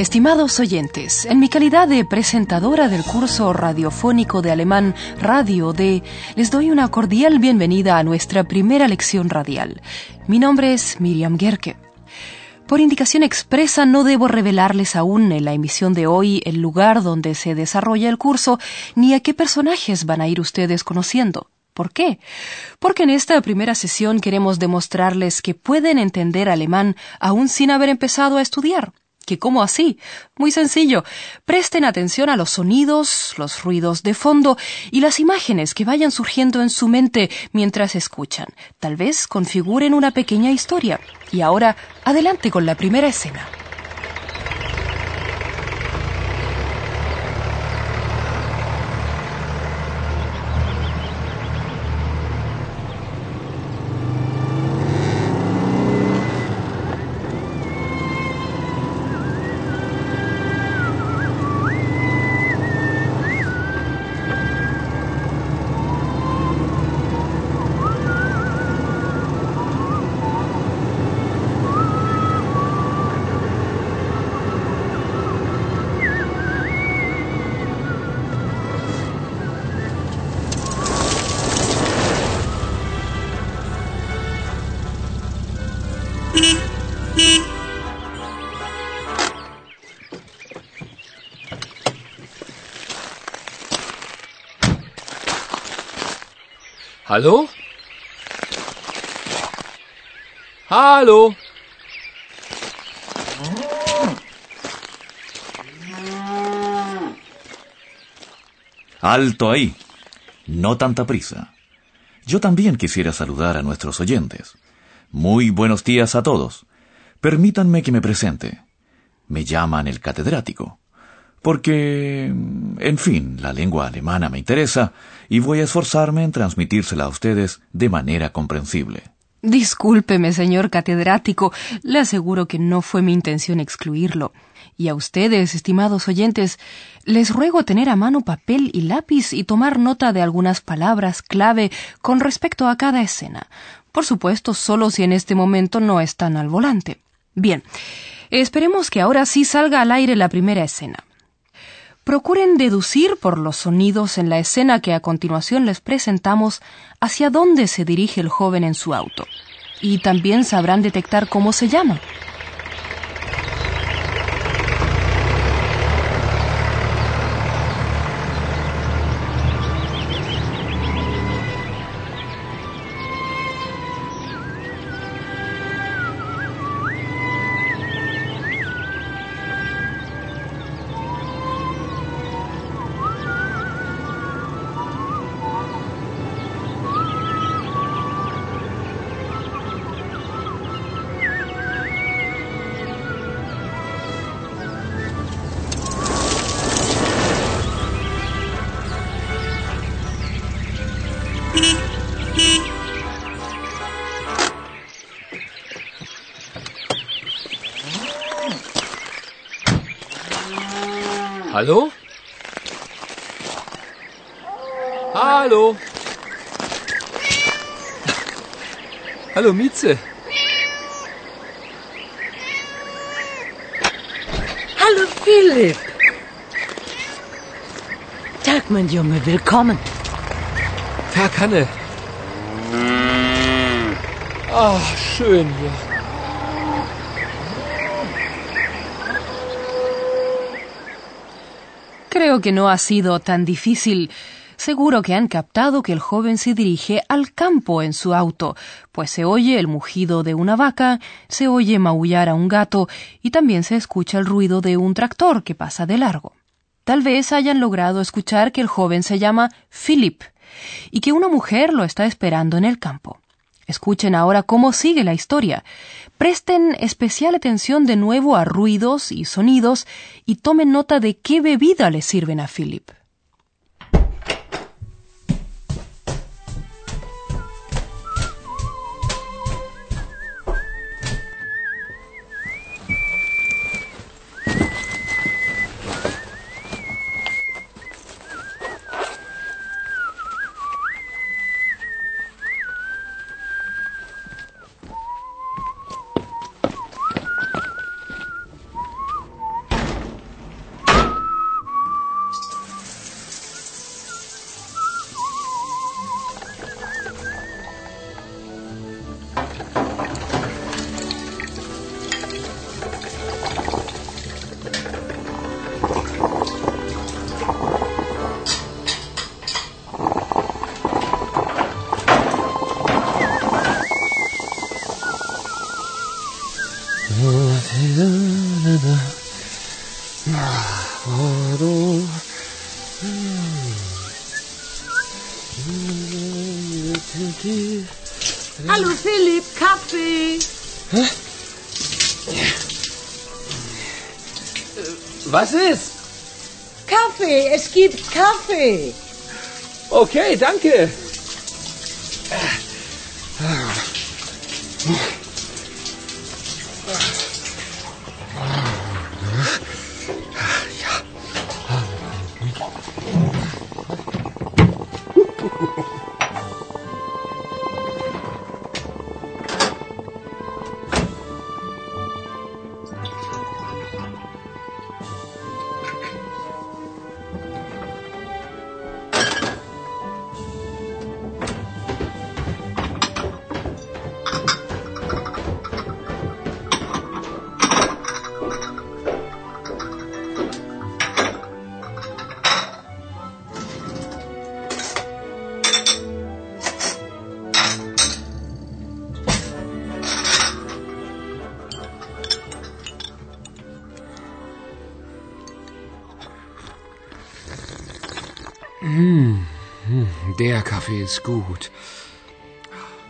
Estimados oyentes, en mi calidad de presentadora del curso radiofónico de alemán Radio D, les doy una cordial bienvenida a nuestra primera lección radial. Mi nombre es Miriam Gerke. Por indicación expresa no debo revelarles aún en la emisión de hoy el lugar donde se desarrolla el curso ni a qué personajes van a ir ustedes conociendo. ¿Por qué? Porque en esta primera sesión queremos demostrarles que pueden entender alemán aún sin haber empezado a estudiar que cómo así? Muy sencillo. Presten atención a los sonidos, los ruidos de fondo y las imágenes que vayan surgiendo en su mente mientras escuchan. Tal vez configuren una pequeña historia. Y ahora, adelante con la primera escena. Hallo? Hallo? Alto ahí. No tanta prisa. Yo también quisiera saludar a nuestros oyentes. Muy buenos días a todos. Permítanme que me presente. Me llaman el catedrático. Porque, en fin, la lengua alemana me interesa y voy a esforzarme en transmitírsela a ustedes de manera comprensible. Discúlpeme, señor catedrático. Le aseguro que no fue mi intención excluirlo. Y a ustedes, estimados oyentes, les ruego tener a mano papel y lápiz y tomar nota de algunas palabras clave con respecto a cada escena. Por supuesto, solo si en este momento no están al volante. Bien, esperemos que ahora sí salga al aire la primera escena. Procuren deducir por los sonidos en la escena que a continuación les presentamos hacia dónde se dirige el joven en su auto. Y también sabrán detectar cómo se llama. Hallo? Hallo? Hallo Mieze. Hallo Philipp. Tag, mein Junge, willkommen. Tag, Hanne. Ah, schön hier. Creo que no ha sido tan difícil. Seguro que han captado que el joven se dirige al campo en su auto, pues se oye el mugido de una vaca, se oye maullar a un gato y también se escucha el ruido de un tractor que pasa de largo. Tal vez hayan logrado escuchar que el joven se llama Philip y que una mujer lo está esperando en el campo. Escuchen ahora cómo sigue la historia. Presten especial atención de nuevo a ruidos y sonidos y tomen nota de qué bebida le sirven a Philip. Was ist? Kaffee, es gibt Kaffee. Okay, danke. Der Kaffee ist gut.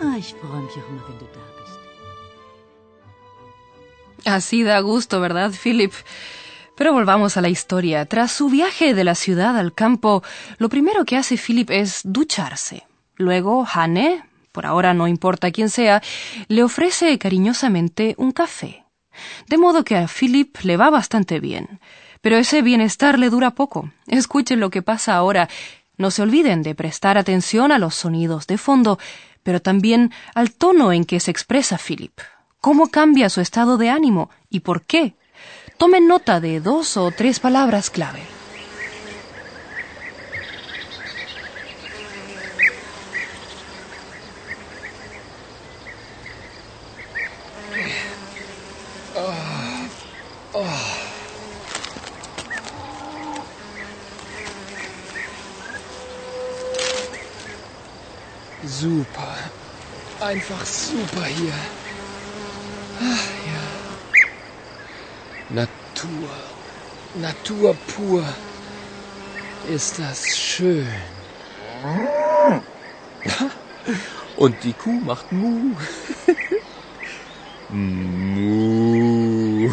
Ah, ich freue mich auch immer, wenn du da bist. Así da gusto, ¿verdad, Philip? Pero volvamos a la historia. Tras su viaje de la ciudad al campo, lo primero que hace Philip es ducharse. Luego, Hane, por ahora no importa quién sea, le ofrece cariñosamente un café. De modo que a Philip le va bastante bien. Pero ese bienestar le dura poco. Escuchen lo que pasa ahora. No se olviden de prestar atención a los sonidos de fondo, pero también al tono en que se expresa Philip. ¿Cómo cambia su estado de ánimo y por qué? Tomen nota de dos o tres palabras clave. Super. Einfach super hier. Ah, ja. Natur. Natur pur. Ist das schön. Und die Kuh macht Mu. Mu.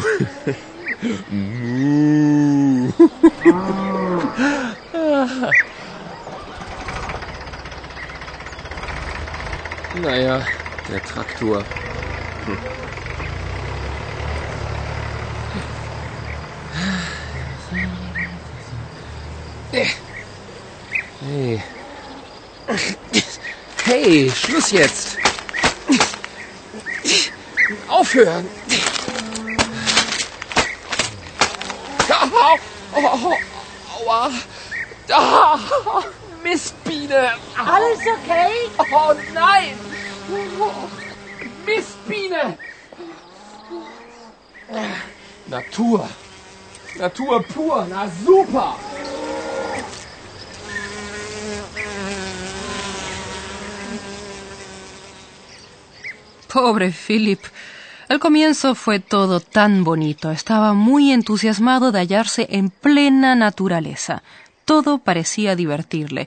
Mu. Naja, der Traktor. Hm. Hey. Hey, Schluss jetzt. Aufhören. Au, au, aua. Ah, Mistbiene. Alles okay? Oh nein! Mistbiene! Natur. Natur pur. Na super. Pobre Philip. Al comienzo fue todo tan bonito. Estaba muy entusiasmado de hallarse en plena naturaleza. Todo parecía divertirle.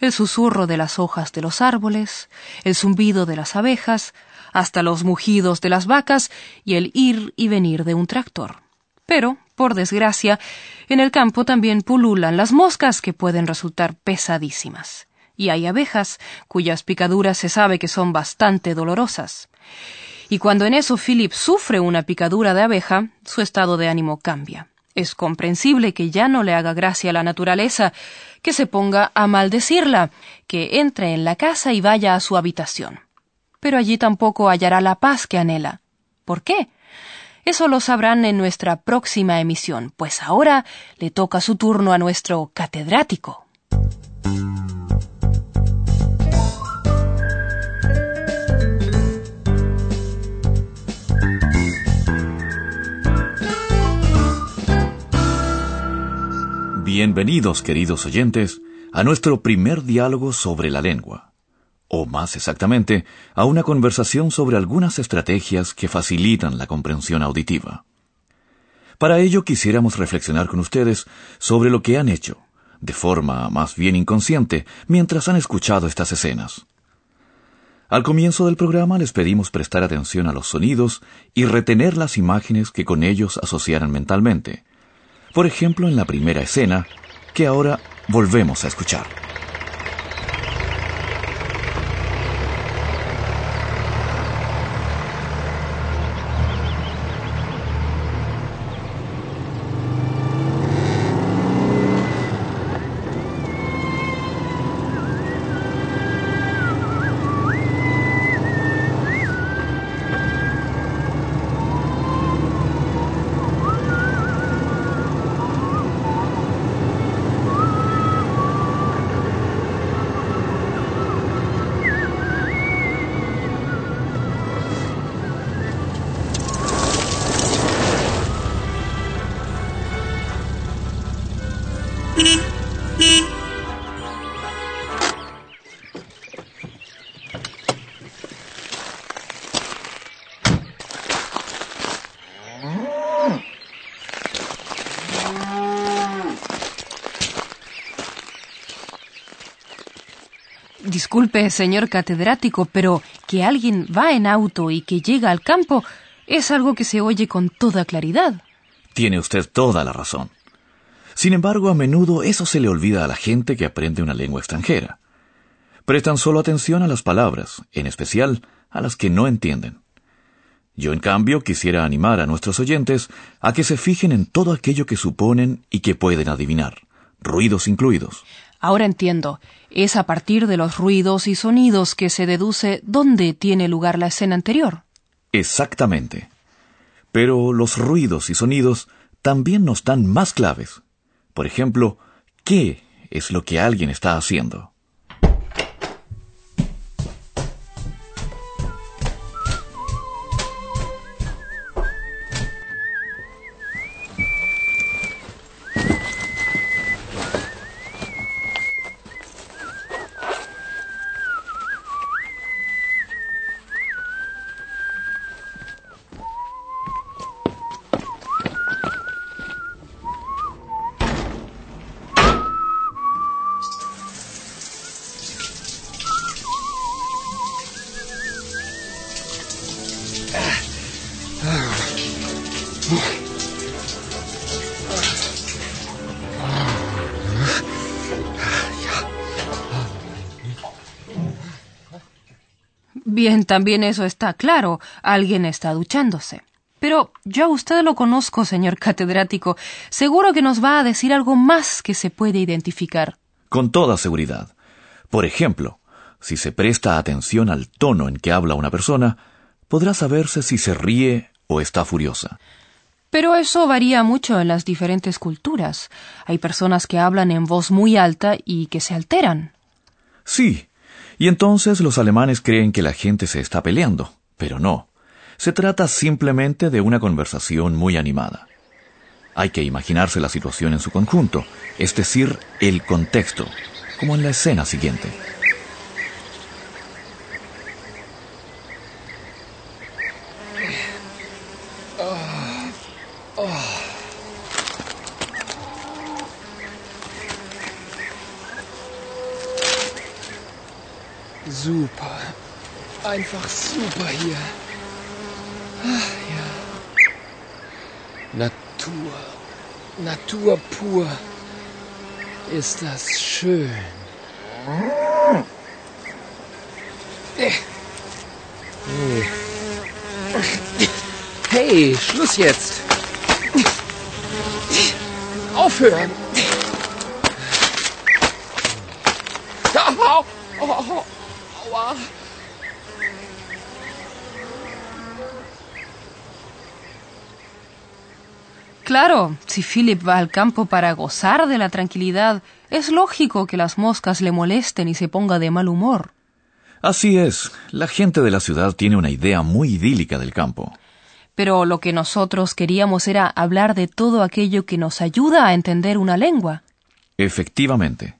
El susurro de las hojas de los árboles, el zumbido de las abejas, hasta los mugidos de las vacas y el ir y venir de un tractor. Pero, por desgracia, en el campo también pululan las moscas que pueden resultar pesadísimas. Y hay abejas cuyas picaduras se sabe que son bastante dolorosas. Y cuando en eso Philip sufre una picadura de abeja, su estado de ánimo cambia. Es comprensible que ya no le haga gracia a la naturaleza, que se ponga a maldecirla, que entre en la casa y vaya a su habitación. Pero allí tampoco hallará la paz que anhela. ¿Por qué? Eso lo sabrán en nuestra próxima emisión, pues ahora le toca su turno a nuestro catedrático. Bienvenidos, queridos oyentes, a nuestro primer diálogo sobre la lengua, o más exactamente, a una conversación sobre algunas estrategias que facilitan la comprensión auditiva. Para ello quisiéramos reflexionar con ustedes sobre lo que han hecho, de forma más bien inconsciente, mientras han escuchado estas escenas. Al comienzo del programa les pedimos prestar atención a los sonidos y retener las imágenes que con ellos asociaran mentalmente. Por ejemplo, en la primera escena, que ahora volvemos a escuchar. Disculpe, señor catedrático, pero que alguien va en auto y que llega al campo es algo que se oye con toda claridad. Tiene usted toda la razón. Sin embargo, a menudo eso se le olvida a la gente que aprende una lengua extranjera. Prestan solo atención a las palabras, en especial a las que no entienden. Yo, en cambio, quisiera animar a nuestros oyentes a que se fijen en todo aquello que suponen y que pueden adivinar, ruidos incluidos. Ahora entiendo. Es a partir de los ruidos y sonidos que se deduce dónde tiene lugar la escena anterior. Exactamente. Pero los ruidos y sonidos también nos dan más claves. Por ejemplo, ¿qué es lo que alguien está haciendo? Bien, también eso está claro. Alguien está duchándose. Pero yo a usted lo conozco, señor catedrático. Seguro que nos va a decir algo más que se puede identificar. Con toda seguridad. Por ejemplo, si se presta atención al tono en que habla una persona, podrá saberse si se ríe o está furiosa. Pero eso varía mucho en las diferentes culturas. Hay personas que hablan en voz muy alta y que se alteran. Sí, y entonces los alemanes creen que la gente se está peleando, pero no. Se trata simplemente de una conversación muy animada. Hay que imaginarse la situación en su conjunto, es decir, el contexto, como en la escena siguiente. Super. Einfach super hier. Ah, ja. Natur. Natur pur. Ist das schön. Hey. Hey, Schluss jetzt. Aufhören. Au, au, au, aua. Claro, si Philip va al campo para gozar de la tranquilidad, es lógico que las moscas le molesten y se ponga de mal humor. Así es, la gente de la ciudad tiene una idea muy idílica del campo. Pero lo que nosotros queríamos era hablar de todo aquello que nos ayuda a entender una lengua. Efectivamente.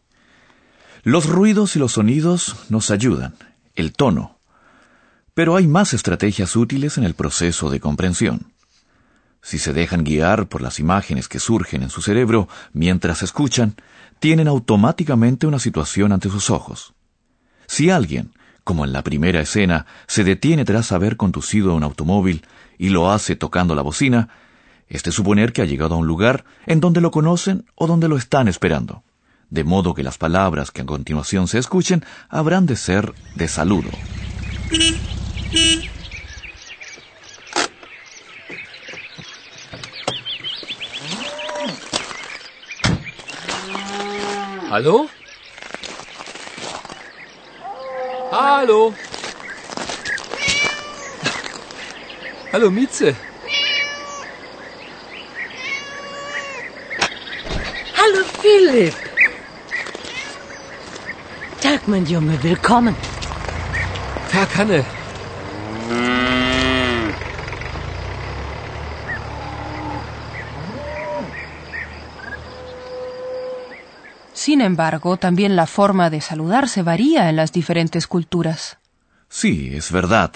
Los ruidos y los sonidos nos ayudan, el tono. Pero hay más estrategias útiles en el proceso de comprensión. Si se dejan guiar por las imágenes que surgen en su cerebro mientras escuchan, tienen automáticamente una situación ante sus ojos. Si alguien, como en la primera escena, se detiene tras haber conducido un automóvil y lo hace tocando la bocina, es de suponer que ha llegado a un lugar en donde lo conocen o donde lo están esperando, de modo que las palabras que a continuación se escuchen habrán de ser de saludo. Hallo, Mieze. Hallo Philipp. Tag, mein Junge, willkommen. Tag, Hanne. Sin embargo, también la forma de saludarse varía en las diferentes culturas. Sí, es verdad.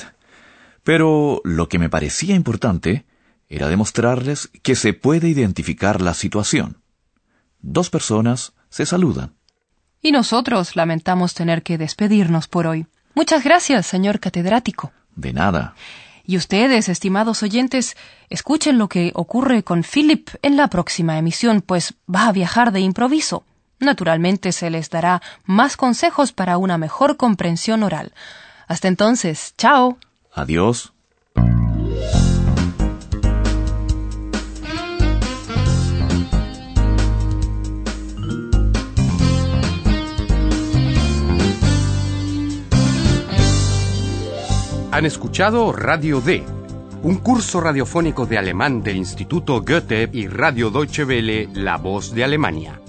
Pero lo que me parecía importante era demostrarles que se puede identificar la situación. Dos personas se saludan. Y nosotros lamentamos tener que despedirnos por hoy. Muchas gracias, señor catedrático. De nada. Y ustedes, estimados oyentes, escuchen lo que ocurre con Philip en la próxima emisión, pues va a viajar de improviso. Naturalmente se les dará más consejos para una mejor comprensión oral. Hasta entonces, chao. Adiós. Han escuchado Radio D, un curso radiofónico de alemán del Instituto Goethe y Radio Deutsche Welle, La Voz de Alemania.